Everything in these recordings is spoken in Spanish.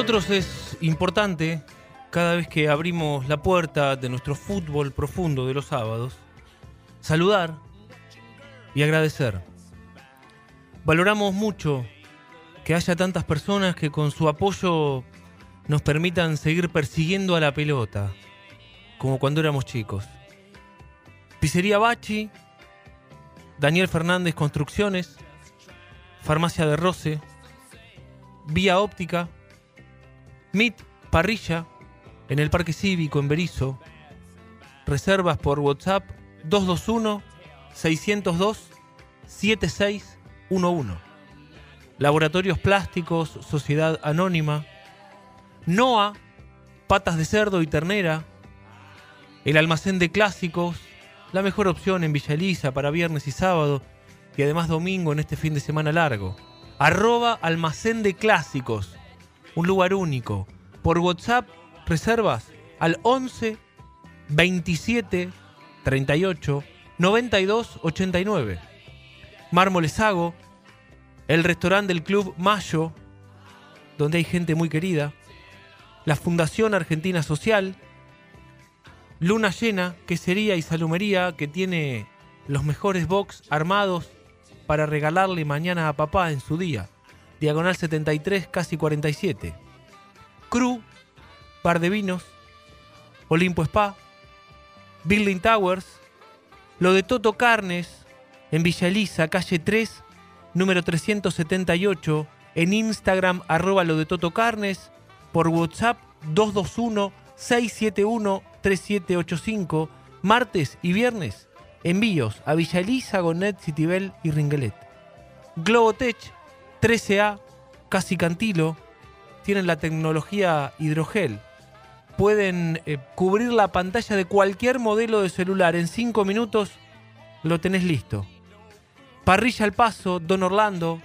Nosotros es importante, cada vez que abrimos la puerta de nuestro fútbol profundo de los sábados, saludar y agradecer. Valoramos mucho que haya tantas personas que con su apoyo nos permitan seguir persiguiendo a la pelota, como cuando éramos chicos. Pizzería Bachi, Daniel Fernández Construcciones, Farmacia de Roce, Vía Óptica, Meet Parrilla en el Parque Cívico en Berizo. Reservas por WhatsApp 221-602-7611. Laboratorios Plásticos, Sociedad Anónima. NOA, Patas de Cerdo y Ternera. El Almacén de Clásicos. La mejor opción en Villa Elisa para viernes y sábado. Y además domingo en este fin de semana largo. Arroba Almacén de Clásicos un lugar único. Por WhatsApp, reservas al 11 27 38 92 89. Mármoles Hago, el restaurante del Club Mayo, donde hay gente muy querida, la Fundación Argentina Social, Luna Llena, quesería y salumería que tiene los mejores box armados para regalarle mañana a papá en su día diagonal 73, casi 47. Cru, Bar de Vinos, Olimpo Spa, Building Towers, lo de Toto Carnes, en Villa Elisa, calle 3, número 378, en Instagram, arroba lo de Toto Carnes, por WhatsApp 221-671-3785, martes y viernes, envíos a Villa Elisa, Gonet, Citibel y Ringelet. Globotech, 13A, casi cantilo, tienen la tecnología hidrogel. Pueden eh, cubrir la pantalla de cualquier modelo de celular. En 5 minutos lo tenés listo. Parrilla al Paso, Don Orlando,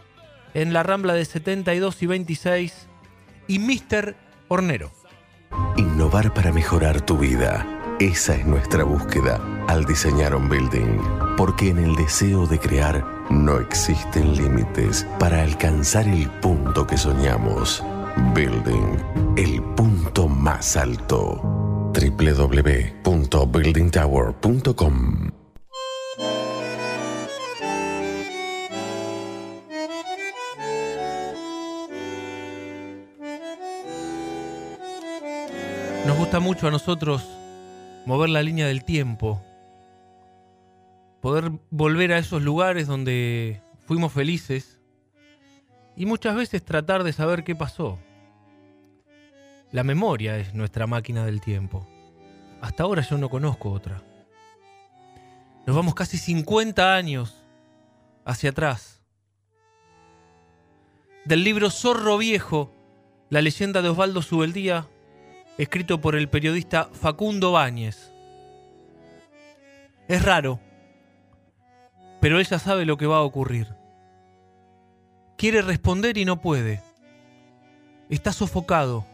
en la Rambla de 72 y 26. Y Mr. Hornero. Innovar para mejorar tu vida. Esa es nuestra búsqueda al diseñar un building. Porque en el deseo de crear no existen límites para alcanzar el punto que soñamos. Building, el punto más alto. www.buildingtower.com Nos gusta mucho a nosotros mover la línea del tiempo, poder volver a esos lugares donde fuimos felices y muchas veces tratar de saber qué pasó. La memoria es nuestra máquina del tiempo. Hasta ahora yo no conozco otra. Nos vamos casi 50 años hacia atrás. Del libro Zorro Viejo, la leyenda de Osvaldo Subeldía, escrito por el periodista Facundo Báñez. Es raro, pero ella sabe lo que va a ocurrir. Quiere responder y no puede. Está sofocado.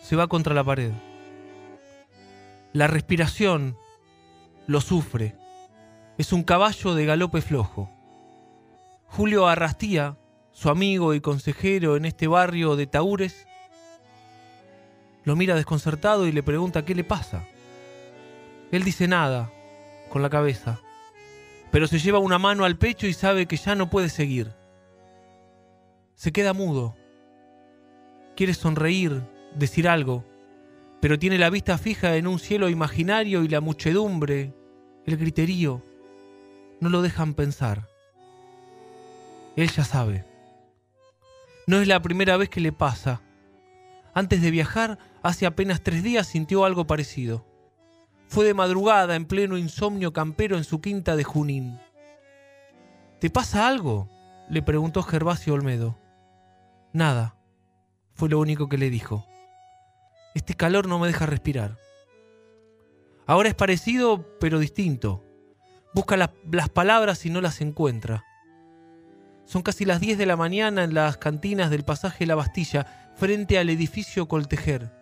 Se va contra la pared. La respiración lo sufre. Es un caballo de galope flojo. Julio Arrastía, su amigo y consejero en este barrio de Taúres, lo mira desconcertado y le pregunta qué le pasa. Él dice nada, con la cabeza, pero se lleva una mano al pecho y sabe que ya no puede seguir. Se queda mudo, Quiere sonreír, decir algo, pero tiene la vista fija en un cielo imaginario y la muchedumbre, el griterío, no lo dejan pensar. Él ya sabe. No es la primera vez que le pasa. Antes de viajar, hace apenas tres días sintió algo parecido. Fue de madrugada en pleno insomnio campero en su quinta de Junín. ¿Te pasa algo? le preguntó Gervasio Olmedo. Nada, fue lo único que le dijo. Este calor no me deja respirar. Ahora es parecido, pero distinto. Busca las palabras y no las encuentra. Son casi las 10 de la mañana en las cantinas del pasaje La Bastilla, frente al edificio Coltejer.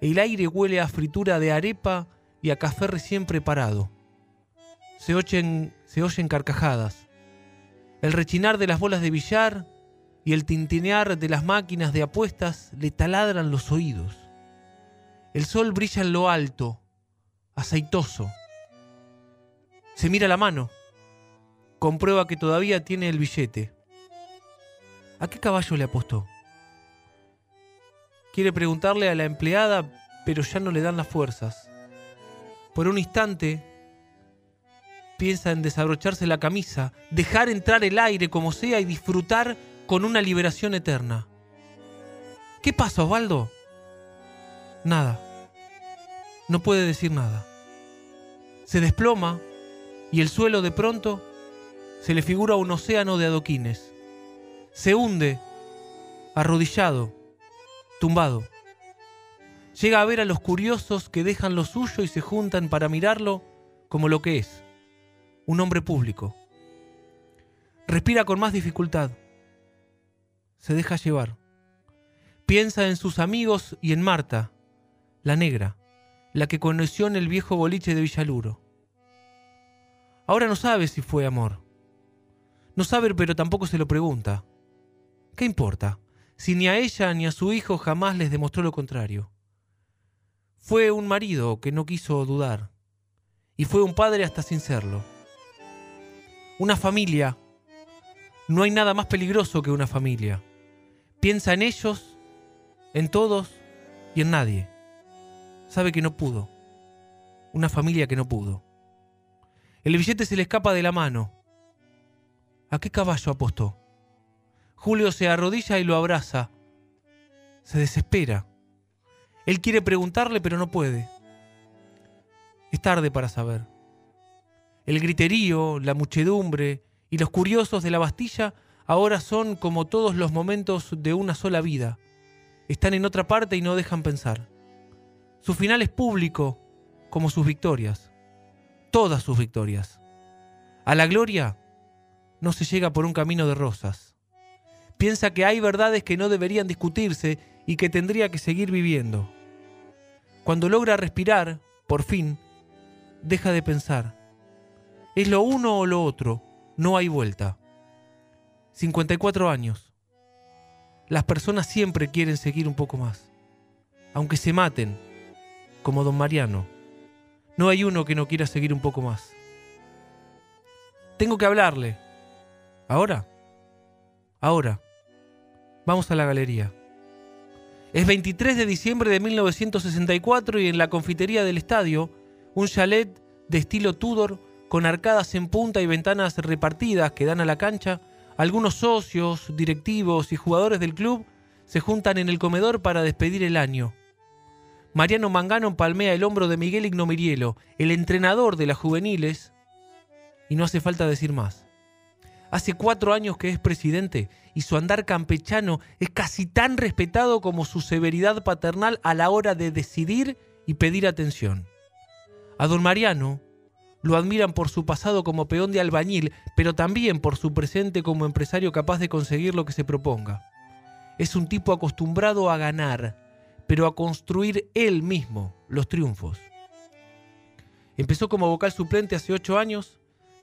El aire huele a fritura de arepa y a café recién preparado. Se oyen, se oyen carcajadas. El rechinar de las bolas de billar y el tintinear de las máquinas de apuestas le taladran los oídos. El sol brilla en lo alto, aceitoso. Se mira la mano. Comprueba que todavía tiene el billete. ¿A qué caballo le apostó? Quiere preguntarle a la empleada, pero ya no le dan las fuerzas. Por un instante, piensa en desabrocharse la camisa, dejar entrar el aire como sea y disfrutar con una liberación eterna. ¿Qué pasa, Osvaldo? Nada. No puede decir nada. Se desploma y el suelo de pronto se le figura un océano de adoquines. Se hunde, arrodillado, tumbado. Llega a ver a los curiosos que dejan lo suyo y se juntan para mirarlo como lo que es, un hombre público. Respira con más dificultad. Se deja llevar. Piensa en sus amigos y en Marta, la negra, la que conoció en el viejo boliche de Villaluro. Ahora no sabe si fue amor. No sabe, pero tampoco se lo pregunta. ¿Qué importa? Si ni a ella ni a su hijo jamás les demostró lo contrario. Fue un marido que no quiso dudar. Y fue un padre hasta sin serlo. Una familia. No hay nada más peligroso que una familia. Piensa en ellos, en todos y en nadie. Sabe que no pudo. Una familia que no pudo. El billete se le escapa de la mano. ¿A qué caballo apostó? Julio se arrodilla y lo abraza. Se desespera. Él quiere preguntarle, pero no puede. Es tarde para saber. El griterío, la muchedumbre y los curiosos de la Bastilla ahora son como todos los momentos de una sola vida. Están en otra parte y no dejan pensar. Su final es público, como sus victorias. Todas sus victorias. A la gloria no se llega por un camino de rosas. Piensa que hay verdades que no deberían discutirse y que tendría que seguir viviendo. Cuando logra respirar, por fin, deja de pensar. Es lo uno o lo otro, no hay vuelta. 54 años. Las personas siempre quieren seguir un poco más, aunque se maten, como don Mariano. No hay uno que no quiera seguir un poco más. Tengo que hablarle. ¿Ahora? Ahora. Vamos a la galería. Es 23 de diciembre de 1964 y en la confitería del estadio, un chalet de estilo Tudor con arcadas en punta y ventanas repartidas que dan a la cancha, algunos socios, directivos y jugadores del club se juntan en el comedor para despedir el año. Mariano Mangano palmea el hombro de Miguel Ignomirielo, el entrenador de las juveniles, y no hace falta decir más. Hace cuatro años que es presidente y su andar campechano es casi tan respetado como su severidad paternal a la hora de decidir y pedir atención. A don Mariano lo admiran por su pasado como peón de albañil, pero también por su presente como empresario capaz de conseguir lo que se proponga. Es un tipo acostumbrado a ganar, pero a construir él mismo los triunfos. Empezó como vocal suplente hace ocho años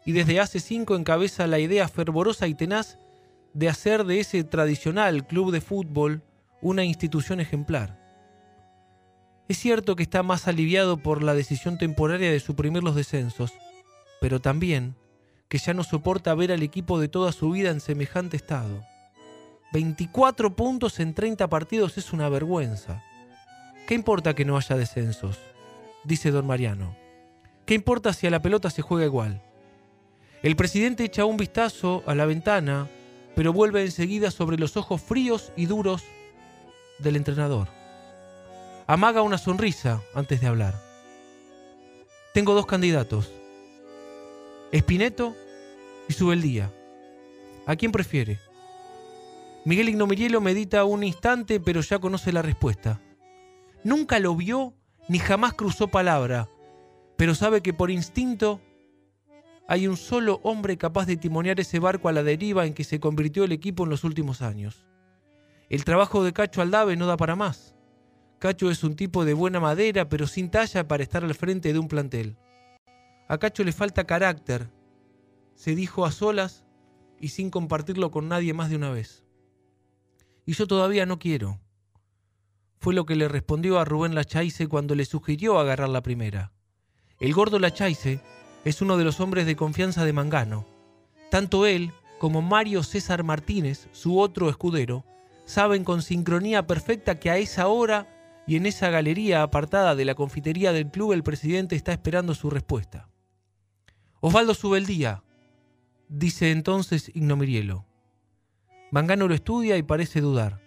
y desde hace cinco encabeza la idea fervorosa y tenaz de hacer de ese tradicional club de fútbol una institución ejemplar. Es cierto que está más aliviado por la decisión temporaria de suprimir los descensos, pero también que ya no soporta ver al equipo de toda su vida en semejante estado. 24 puntos en 30 partidos es una vergüenza. ¿Qué importa que no haya descensos? Dice don Mariano. ¿Qué importa si a la pelota se juega igual? El presidente echa un vistazo a la ventana, pero vuelve enseguida sobre los ojos fríos y duros del entrenador. Amaga una sonrisa antes de hablar. Tengo dos candidatos, Espineto y Subeldía. ¿A quién prefiere? Miguel Ignomirielo medita un instante, pero ya conoce la respuesta. Nunca lo vio ni jamás cruzó palabra, pero sabe que por instinto hay un solo hombre capaz de timonear ese barco a la deriva en que se convirtió el equipo en los últimos años. El trabajo de Cacho Aldave no da para más. Cacho es un tipo de buena madera, pero sin talla para estar al frente de un plantel. A Cacho le falta carácter, se dijo a solas y sin compartirlo con nadie más de una vez. Y yo todavía no quiero. Fue lo que le respondió a Rubén Lachaise cuando le sugirió agarrar la primera. El gordo Lachaise es uno de los hombres de confianza de Mangano. Tanto él como Mario César Martínez, su otro escudero, saben con sincronía perfecta que a esa hora y en esa galería apartada de la confitería del club el presidente está esperando su respuesta. Osvaldo Subeldía, dice entonces Ignomirielo. Mangano lo estudia y parece dudar.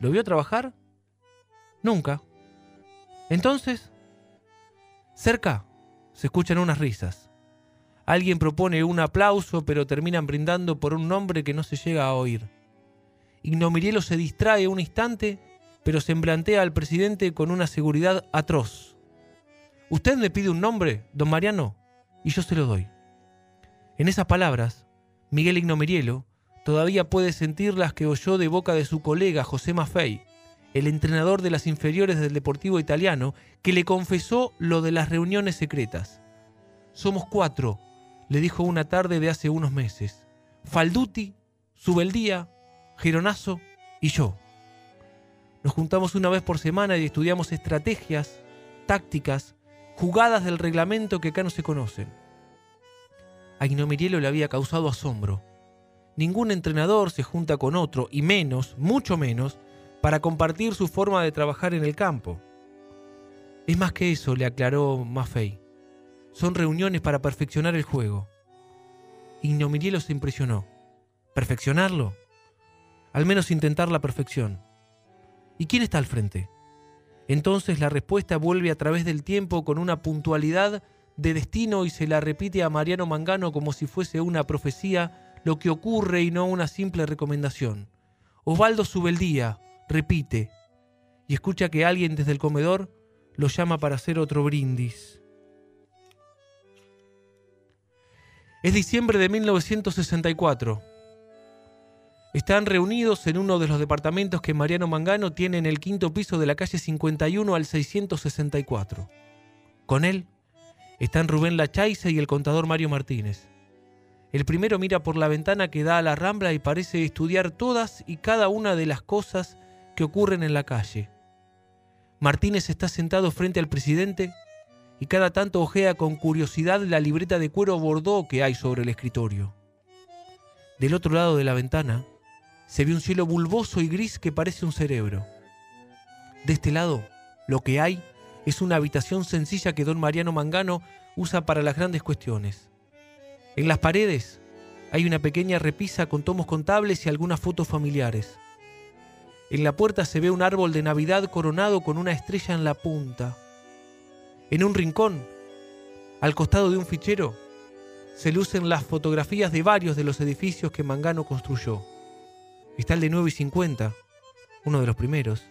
¿Lo vio trabajar? Nunca. Entonces, cerca se escuchan unas risas. Alguien propone un aplauso, pero terminan brindando por un nombre que no se llega a oír. Ignomirielo se distrae un instante, pero se emplantea al presidente con una seguridad atroz. Usted me pide un nombre, don Mariano, y yo se lo doy. En esas palabras, Miguel Ignomirielo todavía puede sentir las que oyó de boca de su colega José Maffei, el entrenador de las inferiores del Deportivo Italiano, que le confesó lo de las reuniones secretas. Somos cuatro, le dijo una tarde de hace unos meses. Falduti, Subeldía, Geronazo y yo. Nos juntamos una vez por semana y estudiamos estrategias, tácticas, jugadas del reglamento que acá no se conocen. A Ignomirielo le había causado asombro. Ningún entrenador se junta con otro, y menos, mucho menos, para compartir su forma de trabajar en el campo. Es más que eso, le aclaró Maffei. Son reuniones para perfeccionar el juego. Ignomirielo se impresionó. ¿Perfeccionarlo? Al menos intentar la perfección. ¿Y quién está al frente? Entonces la respuesta vuelve a través del tiempo con una puntualidad de destino y se la repite a Mariano Mangano como si fuese una profecía, lo que ocurre y no una simple recomendación. Osvaldo Subeldía, repite y escucha que alguien desde el comedor lo llama para hacer otro brindis. Es diciembre de 1964. Están reunidos en uno de los departamentos que Mariano Mangano tiene en el quinto piso de la calle 51 al 664. Con él están Rubén Lachaise y el contador Mario Martínez. El primero mira por la ventana que da a la rambla y parece estudiar todas y cada una de las cosas que ocurren en la calle. Martínez está sentado frente al presidente y cada tanto ojea con curiosidad la libreta de cuero bordó que hay sobre el escritorio. Del otro lado de la ventana se ve un cielo bulboso y gris que parece un cerebro. De este lado, lo que hay es una habitación sencilla que don Mariano Mangano usa para las grandes cuestiones. En las paredes hay una pequeña repisa con tomos contables y algunas fotos familiares. En la puerta se ve un árbol de Navidad coronado con una estrella en la punta. En un rincón, al costado de un fichero, se lucen las fotografías de varios de los edificios que Mangano construyó. Está el de 9 y 50, uno de los primeros,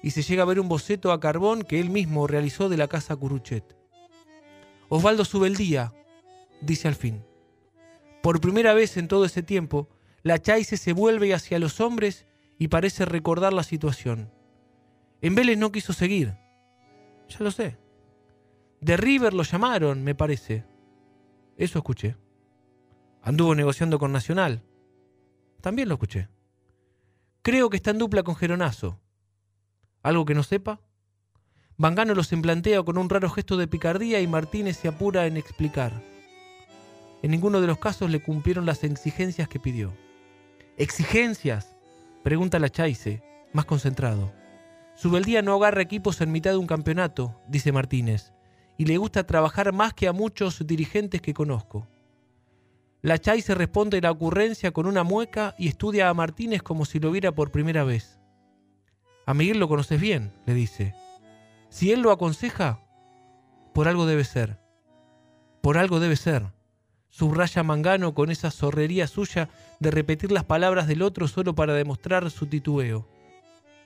y se llega a ver un boceto a carbón que él mismo realizó de la casa Curuchet. Osvaldo Subeldía, dice al fin. Por primera vez en todo ese tiempo, la Chaise se vuelve hacia los hombres y parece recordar la situación. En Vélez no quiso seguir. Ya lo sé. De River lo llamaron, me parece. Eso escuché. Anduvo negociando con Nacional. También lo escuché. Creo que está en dupla con Geronazo. ¿Algo que no sepa? Vangano los emplantea con un raro gesto de picardía y Martínez se apura en explicar. En ninguno de los casos le cumplieron las exigencias que pidió. ¿Exigencias? Pregunta la Chaise, más concentrado. Subeldía no agarra equipos en mitad de un campeonato, dice Martínez, y le gusta trabajar más que a muchos dirigentes que conozco. La Chaise responde la ocurrencia con una mueca y estudia a Martínez como si lo viera por primera vez. A Miguel lo conoces bien, le dice. Si él lo aconseja, por algo debe ser. Por algo debe ser. Subraya Mangano con esa zorrería suya de repetir las palabras del otro solo para demostrar su titubeo.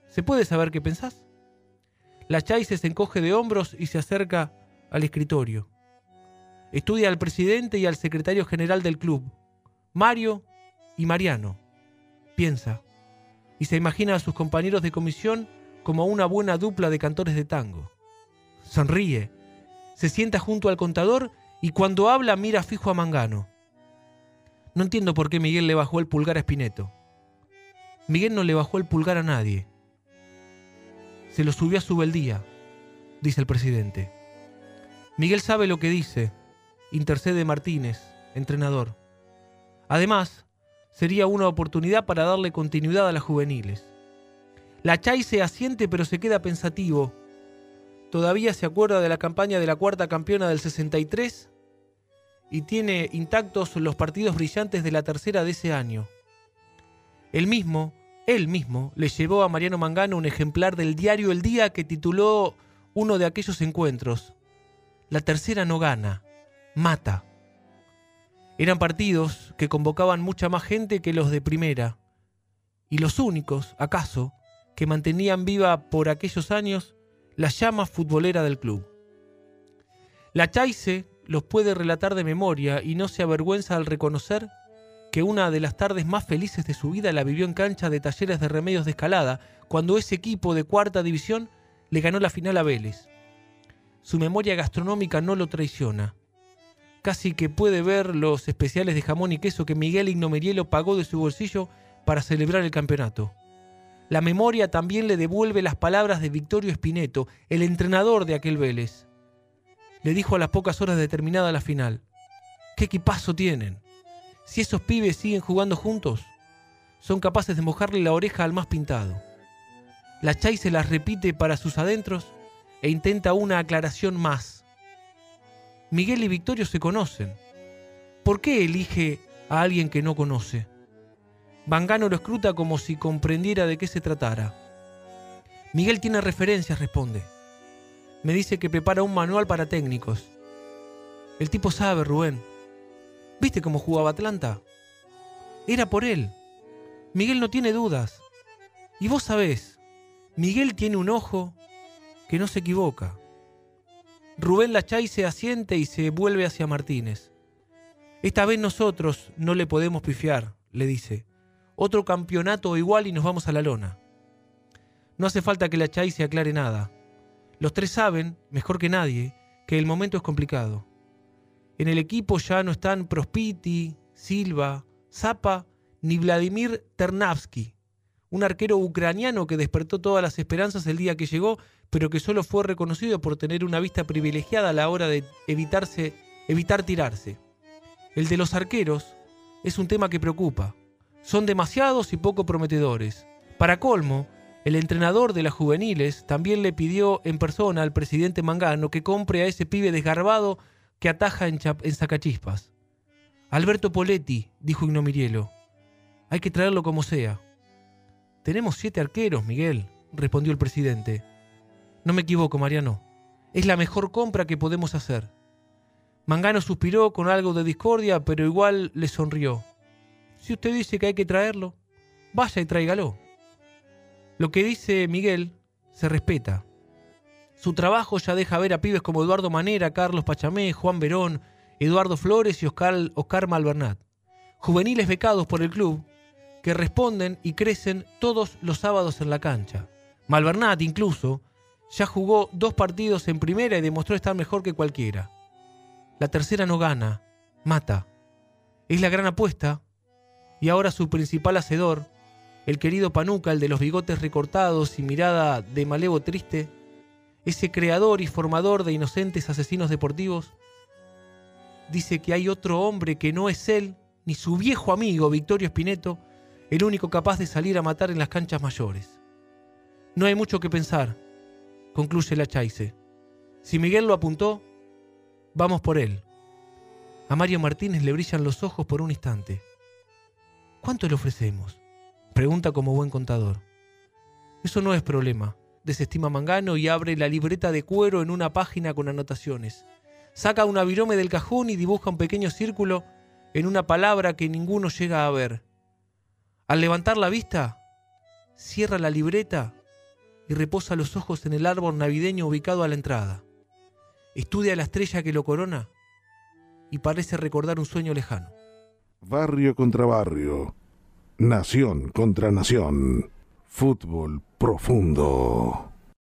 ¿Se puede saber qué pensás? La Chaise se encoge de hombros y se acerca al escritorio. Estudia al presidente y al secretario general del club, Mario y Mariano. Piensa y se imagina a sus compañeros de comisión como una buena dupla de cantores de tango. Sonríe, se sienta junto al contador y cuando habla mira fijo a Mangano. No entiendo por qué Miguel le bajó el pulgar a Espineto. Miguel no le bajó el pulgar a nadie. Se lo subió a su beldía, dice el presidente. Miguel sabe lo que dice intercede Martínez, entrenador. Además, sería una oportunidad para darle continuidad a las juveniles. La Chay se asiente pero se queda pensativo. Todavía se acuerda de la campaña de la cuarta campeona del 63 y tiene intactos los partidos brillantes de la tercera de ese año. Él mismo, él mismo, le llevó a Mariano Mangano un ejemplar del diario El Día que tituló uno de aquellos encuentros. La tercera no gana mata. Eran partidos que convocaban mucha más gente que los de primera, y los únicos, acaso, que mantenían viva por aquellos años la llama futbolera del club. La Chaise los puede relatar de memoria y no se avergüenza al reconocer que una de las tardes más felices de su vida la vivió en cancha de talleres de remedios de escalada, cuando ese equipo de cuarta división le ganó la final a Vélez. Su memoria gastronómica no lo traiciona casi que puede ver los especiales de jamón y queso que Miguel Ignomerielo pagó de su bolsillo para celebrar el campeonato. La memoria también le devuelve las palabras de Victorio Espineto, el entrenador de aquel Vélez. Le dijo a las pocas horas de terminada la final, ¿qué equipazo tienen? Si esos pibes siguen jugando juntos, son capaces de mojarle la oreja al más pintado. La Chay se las repite para sus adentros e intenta una aclaración más Miguel y Victorio se conocen. ¿Por qué elige a alguien que no conoce? Bangano lo escruta como si comprendiera de qué se tratara. Miguel tiene referencias, responde. Me dice que prepara un manual para técnicos. El tipo sabe, Rubén. ¿Viste cómo jugaba Atlanta? Era por él. Miguel no tiene dudas. Y vos sabés, Miguel tiene un ojo que no se equivoca. Rubén Lachay se asiente y se vuelve hacia Martínez. Esta vez nosotros no le podemos pifiar, le dice. Otro campeonato igual y nos vamos a la lona. No hace falta que Lachay se aclare nada. Los tres saben, mejor que nadie, que el momento es complicado. En el equipo ya no están Prospiti, Silva, Zapa ni Vladimir Ternavsky, un arquero ucraniano que despertó todas las esperanzas el día que llegó pero que solo fue reconocido por tener una vista privilegiada a la hora de evitar tirarse. El de los arqueros es un tema que preocupa. Son demasiados y poco prometedores. Para colmo, el entrenador de las juveniles también le pidió en persona al presidente Mangano que compre a ese pibe desgarbado que ataja en, Sacachispas. Alberto Poletti, dijo Ignomirielo. Hay que traerlo como sea. Tenemos siete arqueros, Miguel, respondió el presidente. No me equivoco, Mariano. Es la mejor compra que podemos hacer. Mangano suspiró con algo de discordia, pero igual le sonrió. Si usted dice que hay que traerlo, vaya y tráigalo. Lo que dice Miguel se respeta. Su trabajo ya deja ver a pibes como Eduardo Manera, Carlos Pachamé, Juan Verón, Eduardo Flores y Oscar, Malvernat. Juveniles becados por el club que responden y crecen todos los sábados en la cancha. Malvernat incluso ya jugó dos partidos en primera y demostró estar mejor que cualquiera. La tercera no gana, mata. Es la gran apuesta. Y ahora su principal hacedor, el querido Panuca, el de los bigotes recortados y mirada de malevo triste, ese creador y formador de inocentes asesinos deportivos, dice que hay otro hombre que no es él, ni su viejo amigo Victorio Spineto, el único capaz de salir a matar en las canchas mayores. No hay mucho que pensar, concluye la Chaise. Si Miguel lo apuntó, vamos por él. A Mario Martínez le brillan los ojos por un instante. ¿Cuánto le ofrecemos? Pregunta como buen contador. Eso no es problema, desestima Mangano y abre la libreta de cuero en una página con anotaciones. Saca un avirome del cajón y dibuja un pequeño círculo en una palabra que ninguno llega a ver. Al levantar la vista, cierra la libreta y reposa los ojos en el árbol navideño ubicado a la entrada. Estudia la estrella que lo corona y parece recordar un sueño lejano. Barrio contra barrio, nación contra nación, fútbol profundo.